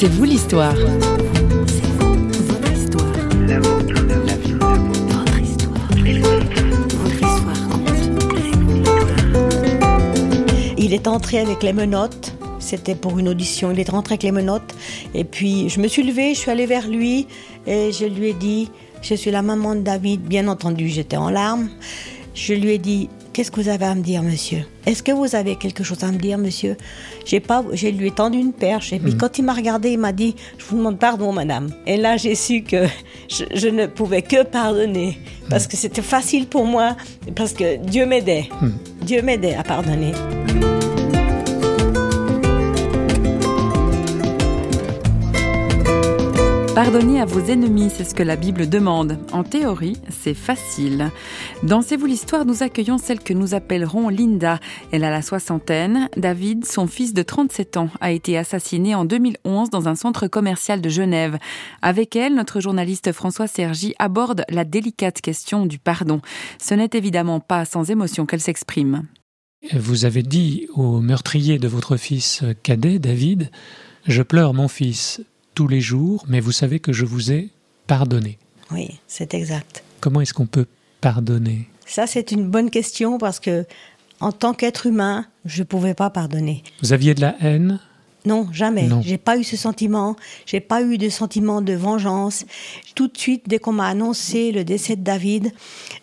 C'est vous l'histoire. Il est entré avec les menottes. C'était pour une audition. Il est rentré avec les menottes. Et puis, je me suis levée, je suis allée vers lui et je lui ai dit Je suis la maman de David. Bien entendu, j'étais en larmes. Je lui ai dit Qu'est-ce que vous avez à me dire, monsieur? Est-ce que vous avez quelque chose à me dire, monsieur? J'ai pas, j'ai lui ai tendu une perche. Et puis, quand il m'a regardé, il m'a dit Je vous demande pardon, madame. Et là, j'ai su que je, je ne pouvais que pardonner. Parce que c'était facile pour moi. Parce que Dieu m'aidait. Dieu m'aidait à pardonner. Pardonnez à vos ennemis, c'est ce que la Bible demande. En théorie, c'est facile. Dans C'est vous l'histoire, nous accueillons celle que nous appellerons Linda. Elle a la soixantaine. David, son fils de 37 ans, a été assassiné en 2011 dans un centre commercial de Genève. Avec elle, notre journaliste François Sergi aborde la délicate question du pardon. Ce n'est évidemment pas sans émotion qu'elle s'exprime. Vous avez dit au meurtrier de votre fils cadet, David, Je pleure mon fils tous les jours, mais vous savez que je vous ai pardonné. Oui, c'est exact. Comment est-ce qu'on peut pardonner? Ça, c'est une bonne question parce que, en tant qu'être humain, je ne pouvais pas pardonner. Vous aviez de la haine? Non, jamais. Non. J'ai pas eu ce sentiment. J'ai pas eu de sentiment de vengeance. Tout de suite, dès qu'on m'a annoncé le décès de David,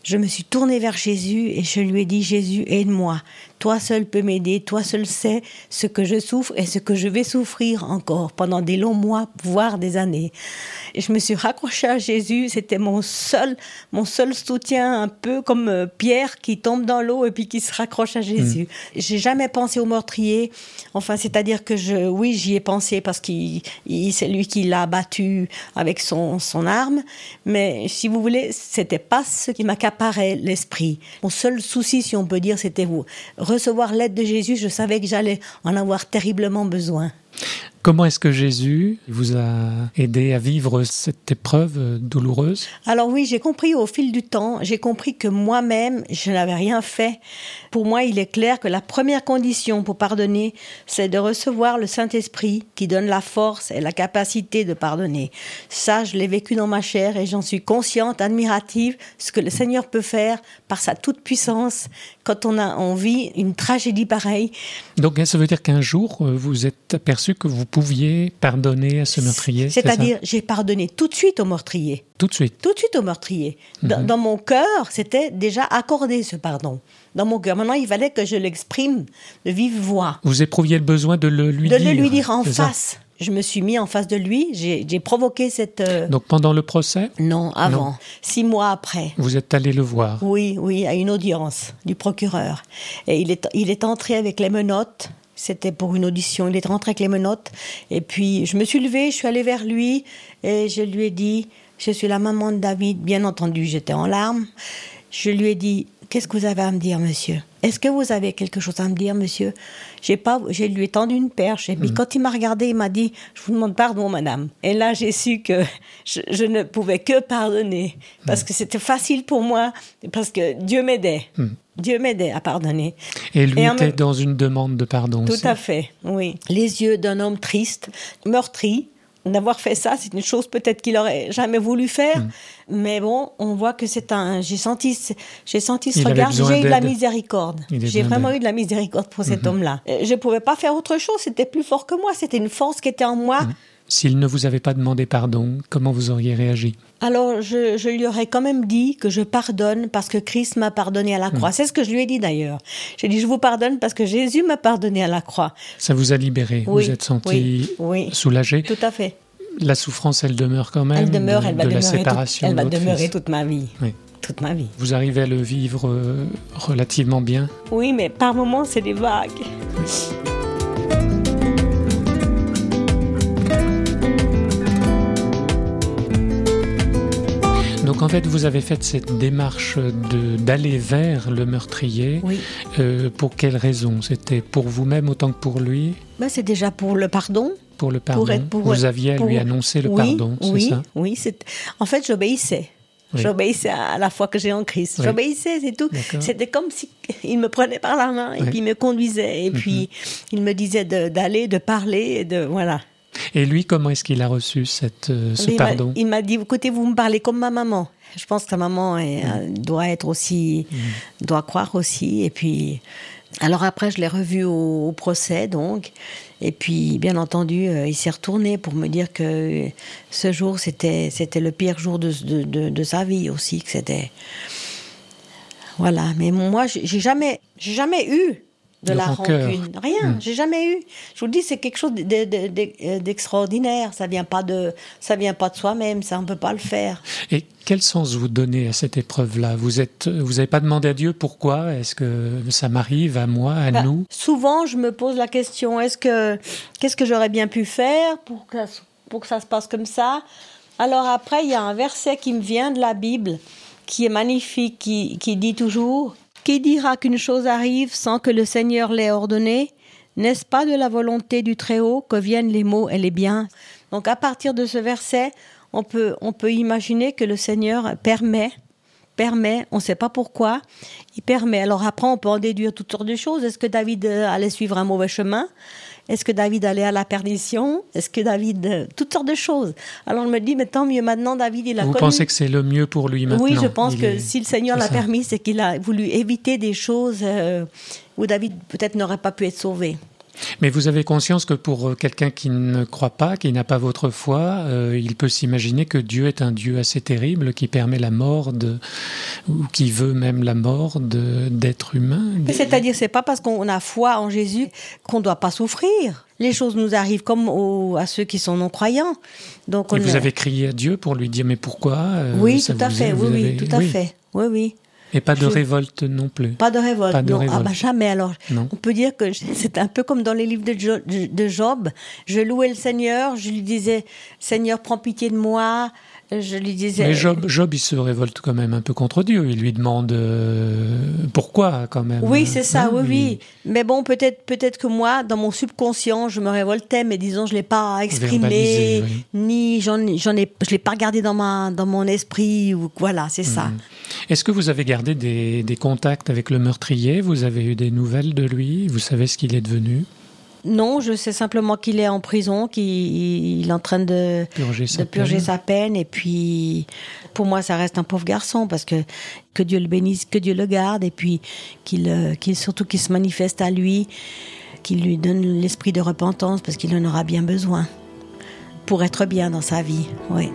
je me suis tournée vers Jésus et je lui ai dit Jésus, aide-moi. Toi seul peux m'aider. Toi seul sais ce que je souffre et ce que je vais souffrir encore pendant des longs mois, voire des années. Et je me suis raccrochée à Jésus. C'était mon seul, mon seul soutien, un peu comme euh, Pierre qui tombe dans l'eau et puis qui se raccroche à Jésus. J'ai jamais pensé au meurtrier. Enfin, c'est-à-dire que je, oui, j'y ai pensé parce qu'il, il- c'est lui qui l'a battu avec son, son arme. Mais si vous voulez, c'était pas ce qui m'accaparait l'esprit. Mon seul souci, si on peut dire, c'était vous. Recevoir l'aide de Jésus, je savais que j'allais en avoir terriblement besoin. Comment est-ce que Jésus vous a aidé à vivre cette épreuve douloureuse? Alors oui, j'ai compris au fil du temps, j'ai compris que moi-même, je n'avais rien fait. Pour moi, il est clair que la première condition pour pardonner, c'est de recevoir le Saint-Esprit qui donne la force et la capacité de pardonner. Ça, je l'ai vécu dans ma chair et j'en suis consciente, admirative, ce que le Seigneur peut faire par sa toute-puissance quand on a on vit une tragédie pareille. Donc ça veut dire qu'un jour, vous êtes aperçu que vous pouviez pardonner à ce meurtrier C'est-à-dire, j'ai pardonné tout de suite au meurtrier. Tout de suite. tout de suite au meurtrier. Dans, Mhm. dans mon cœur, c'était déjà accordé ce pardon. Dans mon cœur. Maintenant, il fallait que je l'exprime de vive voix, Vous éprouviez le besoin de le lui de dire le lui dire en ça? face. Je me suis mis en face de lui, j'ai j'ai provoqué cette... euh, Donc pendant le procès, Non, avant. Non. Six mois après. vous êtes allé le voir? Oui, oui, à une audience du procureur. Et il est, il est entré avec les menottes. C'était pour une audition. Il est rentré avec les menottes. Et puis, je me suis levée, je suis allée vers lui et je lui ai dit Je suis la maman de David. Bien entendu, j'étais en larmes. Je lui ai dit Qu'est-ce que vous avez à me dire, monsieur? Est-ce que vous avez quelque chose à me dire, monsieur? J'ai pas, j'ai lui ai tendu une perche. Et puis, quand il m'a regardé, il m'a dit Je vous demande pardon, madame. Et là, j'ai su que je, je ne pouvais que pardonner. Parce que c'était facile pour moi. Parce que Dieu m'aidait. Dieu m'aidait à pardonner. Et lui Et était même- dans une demande de pardon. Tout aussi. à fait, oui. Les yeux d'un homme triste, meurtri. D'avoir fait ça, c'est une chose peut-être qu'il aurait jamais voulu faire, Hmm. mais bon, on voit que c'est un. J'ai senti, ce- j'ai senti ce Il regard. J'ai eu de la miséricorde. J'ai vraiment eu de la miséricorde pour cet homme-là. Euh, Je pouvais pas faire autre chose. C'était plus fort que moi. C'était une force qui était en moi. Hmm. S'il ne vous avait pas demandé pardon, comment vous auriez réagi? Alors, je, je lui aurais quand même dit que je pardonne parce que Christ m'a pardonné à la Hmm. croix. C'est ce que je lui ai dit d'ailleurs. J'ai dit, je vous pardonne parce que Jésus m'a pardonné à la croix. Ça vous a libéré Oui, Vous êtes senti oui, oui. soulagé Tout à fait. La souffrance, elle demeure quand même Elle demeure, de, elle va de la demeurer, toute, séparation. elle de va votre demeurer fils. toute ma vie. Oui. Toute ma vie. Vous arrivez à le vivre euh, relativement bien? Oui, mais par moments, c'est des vagues. Donc en fait, vous avez fait cette démarche de- d'aller vers le meurtrier. Oui. Euh, pour quelle raison? C'était pour vous-même autant que pour lui? Ben, c'est déjà pour le pardon. Pour le pardon être- pour- Vous aviez à pour- lui annoncer le oui, pardon, c'est oui, ça? Oui. En fait, j'obéissais. Oui. J'obéissais à la foi que j'ai en Christ. Oui. J'obéissais, c'est tout. C'était comme si il me prenait par la main et Oui. Mhm. puis il me conduisait et puis il me disait de- d'aller, de, parler, et de voilà. Et lui, comment est-ce qu'il a reçu cette, euh, ce pardon Il m'a dit, écoutez, vous me parlez comme ma maman. Je pense que sa maman est, mm. euh, doit être aussi, mm. doit croire aussi. Et puis, alors après, je l'ai revu au, procès, donc. Et puis, bien entendu, euh, il s'est retourné pour me dire que ce jour, c'était, c'était le pire jour de, de, de, sa vie aussi, que c'était. Voilà. Mais moi, j'ai jamais, j'ai jamais eu de, la rancune. Rien, hmm. j'ai jamais eu. Je vous dis, c'est quelque chose d'extraordinaire. Ça vient pas de, ça vient pas de soi-même. Ça, on peut pas le faire. Et quel sens vous donnez à cette épreuve-là? Vous êtes, vous n'avez pas demandé à Dieu pourquoi Est-ce que ça m'arrive à moi, à bah, nous? Souvent, je me pose la question est-ce que, qu'est-ce que j'aurais bien pu faire pour que, pour que ça se passe comme ça? Alors après, il y a un verset qui me vient de la Bible, qui est magnifique, qui, qui dit toujours qui dira qu'une chose arrive sans que le Seigneur l'ait ordonné? N'est-ce pas de la volonté du Très-Haut que viennent les mots et les biens? Donc à partir de ce verset, on peut, on peut imaginer que le Seigneur permet, permet, on ne sait pas pourquoi, il permet. Alors après, on peut en déduire toutes sortes de choses. Est-ce que David allait suivre un mauvais chemin? Est-ce que David allait à la perdition? Est-ce que David... Euh, toutes sortes de choses. Alors je me dis, mais tant mieux, maintenant David, il a Vous pensez que c'est le mieux pour lui maintenant? Oui, je pense que si le Seigneur l'a permis, c'est qu'il a voulu éviter des choses euh, où David peut-être n'aurait pas pu être sauvé. Mais vous avez conscience que pour euh, quelqu'un qui ne croit pas, qui n'a pas votre foi, euh, il peut s'imaginer que Dieu est un Dieu assez terrible qui permet la mort de, ou qui veut même la mort d'êtres humains. C'est-à-dire, c'est pas parce qu'on a foi en Jésus qu'on ne doit pas souffrir. Les choses nous arrivent comme à ceux qui sont non croyants. Donc, Et vous avez crié à Dieu pour lui dire mais pourquoi euh, Oui, tout à fait. Oui, oui, tout à fait. Oui, oui. Et pas de révolte non plus. Pas de révolte, non. Ah bah jamais alors. On peut dire que c'est un peu comme dans les livres de Job. Je louais le Seigneur, je lui disais Seigneur, prends pitié de moi, je lui disais. Mais Job, Job, il se révolte quand même un peu contre Dieu. Il lui demande euh, pourquoi, quand même? Oui, c'est ça, oui, oui. Mais bon, peut-être, peut-être que moi, dans mon subconscient, je me révoltais, mais disons, je l'ai pas exprimé, ni j'en, j'en ai, je l'ai pas regardé dans ma, dans mon esprit, ou voilà, c'est ça. Mhm. Est-ce que vous avez gardé des, des contacts avec le meurtrier? Vous avez eu des nouvelles de lui? Vous savez ce qu'il est devenu? Non, je sais simplement qu'il est en prison, qu'il est en train de purger, sa, peine. Et puis, pour moi, ça reste un pauvre garçon parce que que Dieu le bénisse, que Dieu le garde, et puis qu'il, euh, qu'il surtout qu'il se manifeste à lui, qu'il lui donne l'esprit de repentance parce qu'il en aura bien besoin pour être bien dans sa vie. Oui.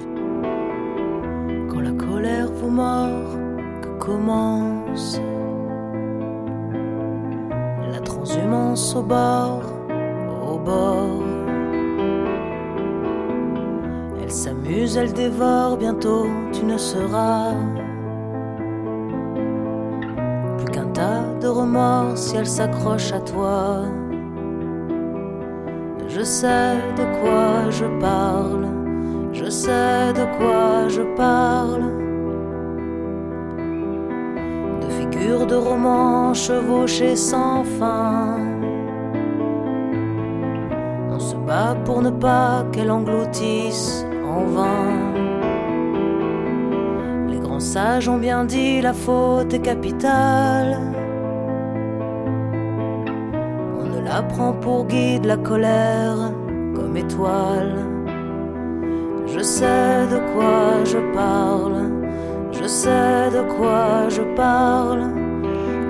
Quand la colère vous mord, que commence la transhumance au bord? Elle s'amuse, elle dévore, bientôt tu ne seras plus qu'un tas de remords si elle s'accroche à toi. Je sais de quoi je parle, je sais de quoi je parle. De figures de romans chevauchées sans fin pour ne pas qu'elle engloutisse en vain. Les grands sages ont bien dit la faute est capitale. On ne la prend pour guide la colère comme étoile. Je sais de quoi je parle, je sais de quoi je parle.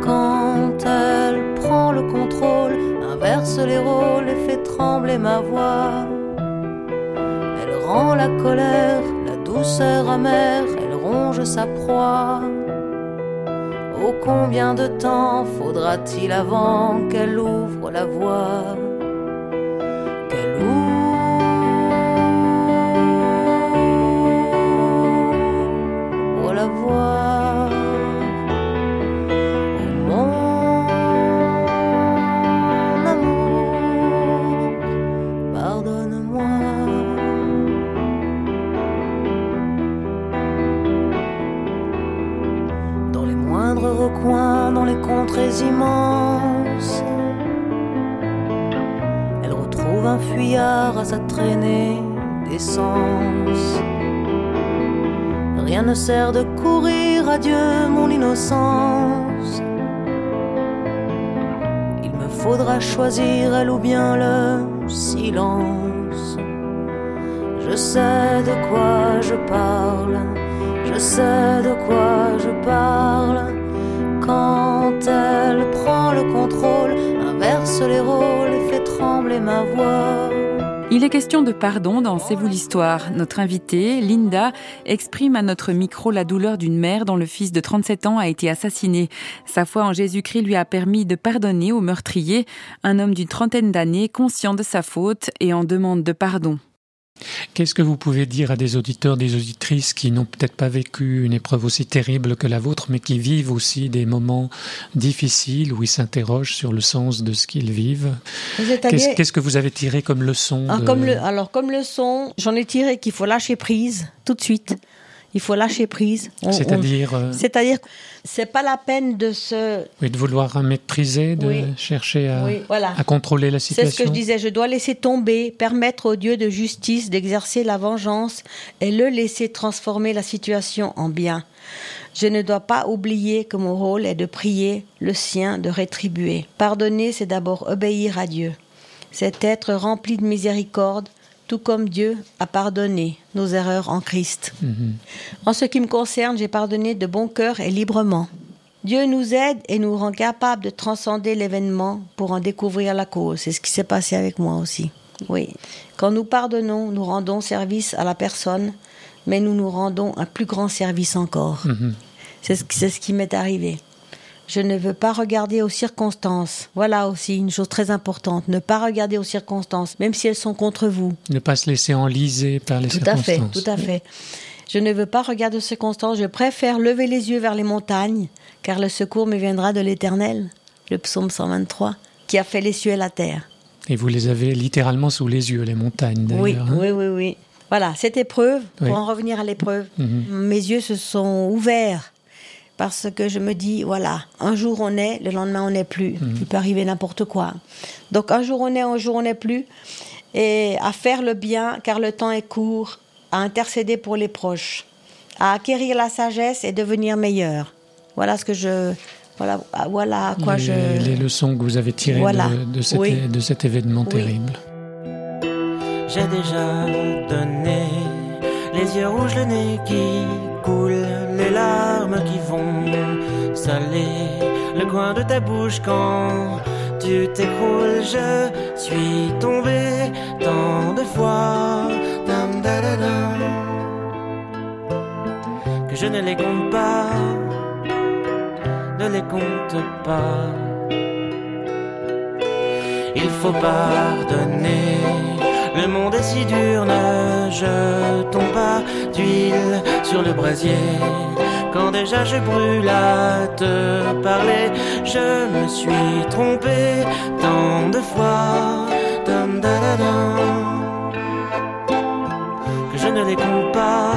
Quand elle prend le contrôle, inverse les rôles et fait trembler ma voix. Elle rend la colère, la douceur amère, elle ronge sa proie. Oh combien de temps faudra-t-il avant qu'elle ouvre la voie De courir, adieu mon innocence. Il me faudra choisir elle ou bien le silence. Je sais de quoi je parle, je sais de quoi je parle. Quand elle prend le contrôle, inverse les rôles et fait trembler ma voix. Il est question de pardon dans C'est vous l'histoire. Notre invitée, Linda, exprime à notre micro la douleur d'une mère dont le fils de 37 ans a été assassiné. Sa foi en Jésus-Christ lui a permis de pardonner au meurtrier, un homme d'une trentaine d'années conscient de sa faute et en demande de pardon. Qu'est-ce que vous pouvez dire à des auditeurs, des auditrices qui n'ont peut-être pas vécu une épreuve aussi terrible que la vôtre, mais qui vivent aussi des moments difficiles où ils s'interrogent sur le sens de ce qu'ils vivent Qu'est-ce que vous avez tiré comme leçon ah, comme Alors, comme leçon, j'en ai tiré qu'il faut lâcher prise tout de suite il faut lâcher prise. C'est-à-dire euh, C'est-à-dire c'est pas la peine de se... Oui, de vouloir maîtriser, de chercher à, à, contrôler la situation. C'est ce que je disais, je dois laisser tomber, permettre au Dieu de justice d'exercer la vengeance et le laisser transformer la situation en bien. Je ne dois pas oublier que mon rôle est de prier, le sien de rétribuer. Pardonner, c'est d'abord obéir à Dieu. C'est être rempli de miséricorde, tout comme Dieu a pardonné nos erreurs en Christ. Mhm. En ce qui me concerne, j'ai pardonné de bon cœur et librement. Dieu nous aide et nous rend capables de transcender l'événement pour en découvrir la cause. C'est ce qui s'est passé avec moi aussi. Oui. Quand nous pardonnons, nous rendons service à la personne, mais nous nous rendons un plus grand service encore. Mhm. C'est ce, ce qui m'est arrivé. Je ne veux pas regarder aux circonstances. Voilà aussi une chose très importante. Ne pas regarder aux circonstances, même si elles sont contre vous. Ne pas se laisser enliser par les circonstances. Tout à fait, tout à fait. Je ne veux pas regarder aux circonstances. Je préfère lever les yeux vers les montagnes, car le secours me viendra de l'Éternel. Le psaume 123, qui a fait les cieux et la terre. Et vous les avez littéralement sous les yeux, les montagnes d'ailleurs. Oui, hein. oui, oui, oui. Voilà, cette épreuve, pour en revenir à l'épreuve, mhm. mes yeux se sont ouverts parce que je me dis, voilà, un jour on est, le lendemain on n'est plus. Mhm. Il peut arriver n'importe quoi. Donc un jour on est, un jour on n'est plus. Et à faire le bien, car le temps est court, à intercéder pour les proches, à acquérir la sagesse et devenir meilleur. Voilà ce que je... Voilà, voilà quoi les, je... Les leçons que vous avez tirées de, cet, de, cet, événement terrible. J'ai déjà donné les yeux rouges, le nez qui les larmes qui vont saler le coin de ta bouche quand tu t'écroules. Je suis tombé tant de fois, que je ne les compte pas, ne les compte pas. Il faut pardonner le monde est si dur, ne jetons pas d'huile sur le brasier. Quand déjà je brûle à te parler, je me suis trompé tant de fois. que je ne les compte pas,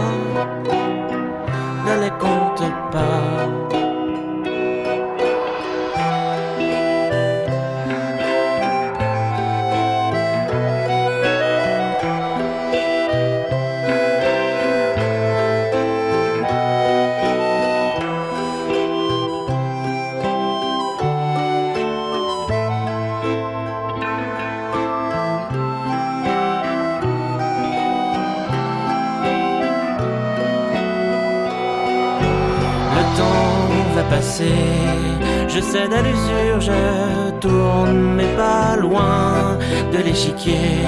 Je sais à l'usure, je tourne, mais pas loin de l'échiquier.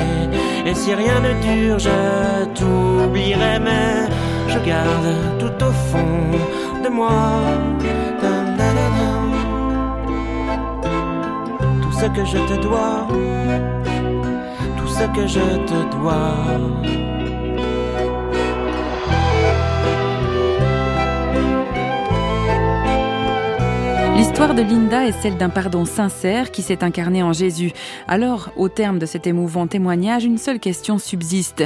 Et si rien ne dure, je t'oublierai, mais je garde tout au fond de moi. Tout ce que je te dois, tout ce que je te dois. L'histoire de Linda est celle d'un pardon sincère qui s'est incarné en Jésus. Alors, au terme de cet émouvant témoignage, une seule question subsiste.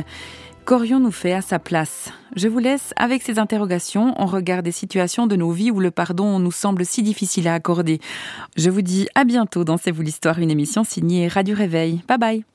Qu'aurions-nous fait à sa place? Je vous laisse avec ces interrogations en regard des situations de nos vies où le pardon nous semble si difficile à accorder. Je vous dis à bientôt dans C'est vous l'histoire, une émission signée Radio Réveil. Bye bye